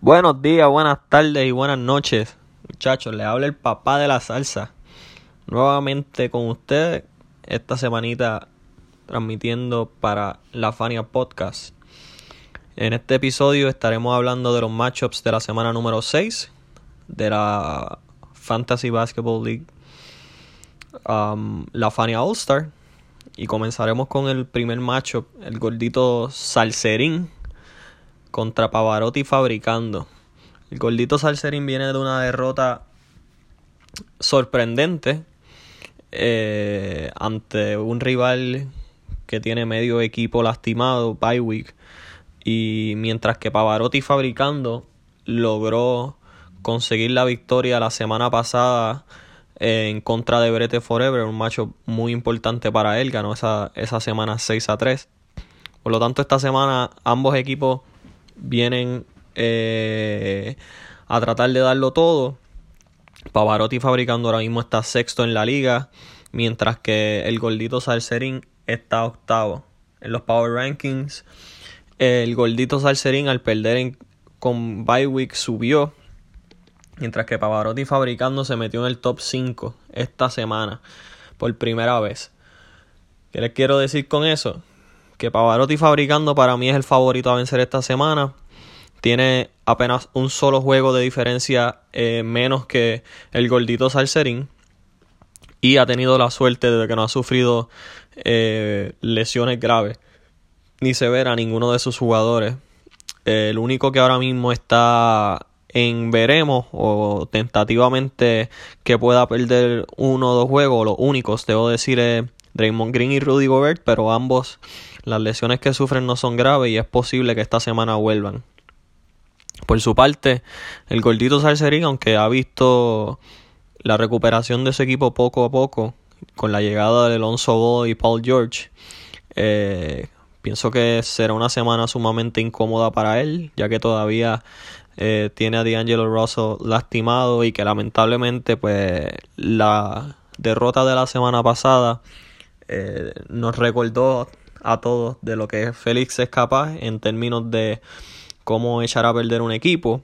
Buenos días, buenas tardes y buenas noches, muchachos. Les habla el papá de la salsa. Nuevamente con ustedes, esta semanita transmitiendo para la Fania Podcast. En este episodio estaremos hablando de los matchups de la semana número 6 de la Fantasy Basketball League, um, la Fania All Star. Y comenzaremos con el primer matchup, el gordito Salserín contra Pavarotti fabricando. El gordito Salserín viene de una derrota sorprendente eh, ante un rival que tiene medio equipo lastimado, Byweek. Y mientras que Pavarotti fabricando logró conseguir la victoria la semana pasada en contra de Brete Forever, un macho muy importante para él, ganó esa, esa semana 6 a 3. Por lo tanto, esta semana ambos equipos vienen eh, a tratar de darlo todo. Pavarotti fabricando ahora mismo está sexto en la liga, mientras que el gordito Salserín está octavo. En los Power Rankings, el gordito Salserín al perder con Bywick subió, mientras que Pavarotti fabricando se metió en el top 5 esta semana por primera vez. ¿Qué les quiero decir con eso? Que Pavarotti fabricando para mí es el favorito a vencer esta semana. Tiene apenas un solo juego de diferencia eh, menos que el gordito Salserín. Y ha tenido la suerte de que no ha sufrido eh, lesiones graves ni severa a ninguno de sus jugadores. el único que ahora mismo está en veremos o tentativamente que pueda perder uno o dos juegos, los únicos, debo decir, es Draymond Green y Rudy Gobert, pero ambos las lesiones que sufren no son graves y es posible que esta semana vuelvan. Por su parte, el gordito Salcerín, aunque ha visto la recuperación de su equipo poco a poco, con la llegada de Alonso Bo y Paul George, eh, pienso que será una semana sumamente incómoda para él, ya que todavía eh, tiene a D'Angelo Russell lastimado y que lamentablemente pues la derrota de la semana pasada eh, nos recordó a todos de lo que Félix es capaz en términos de cómo echar a perder un equipo.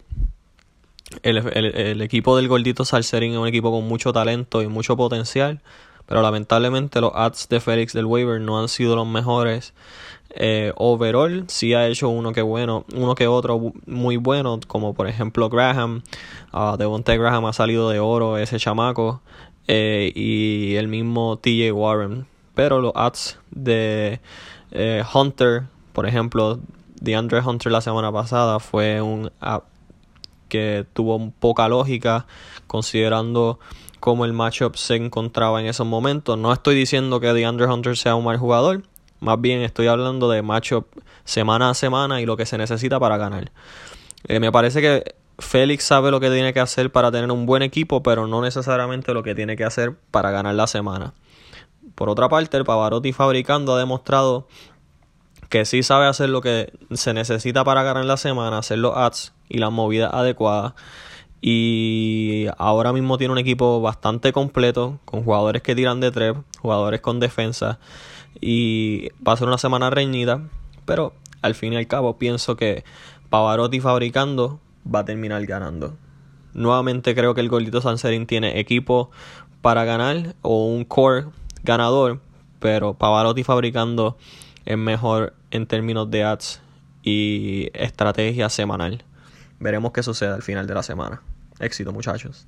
El, equipo del gordito Salserín es un equipo con mucho talento y mucho potencial, pero lamentablemente los ads de Félix del waiver no han sido los mejores. Eh, overall sí ha hecho uno que bueno, uno que otro muy bueno, como por ejemplo Graham, uh, Devontae Graham ha salido de oro ese chamaco eh, y el mismo TJ Warren pero los ads de eh, Hunter, por ejemplo, de Andre Hunter la semana pasada fue un app que tuvo poca lógica considerando cómo el matchup se encontraba en esos momentos. No estoy diciendo que DeAndre Hunter sea un mal jugador, más bien estoy hablando de matchup semana a semana y lo que se necesita para ganar. Eh, me parece que Félix sabe lo que tiene que hacer para tener un buen equipo, pero no necesariamente lo que tiene que hacer para ganar la semana. Por otra parte, el Pavarotti fabricando ha demostrado que sí sabe hacer lo que se necesita para ganar la semana, hacer los ads y las movidas adecuadas. Y ahora mismo tiene un equipo bastante completo, con jugadores que tiran de tres, jugadores con defensa. Y va a ser una semana reñida, pero al fin y al cabo pienso que Pavarotti fabricando va a terminar ganando. Nuevamente creo que el Gordito Sanserín tiene equipo para ganar o un core ganador, pero Pavarotti fabricando es mejor en términos de ads y estrategia semanal. Veremos qué sucede al final de la semana. Éxito muchachos.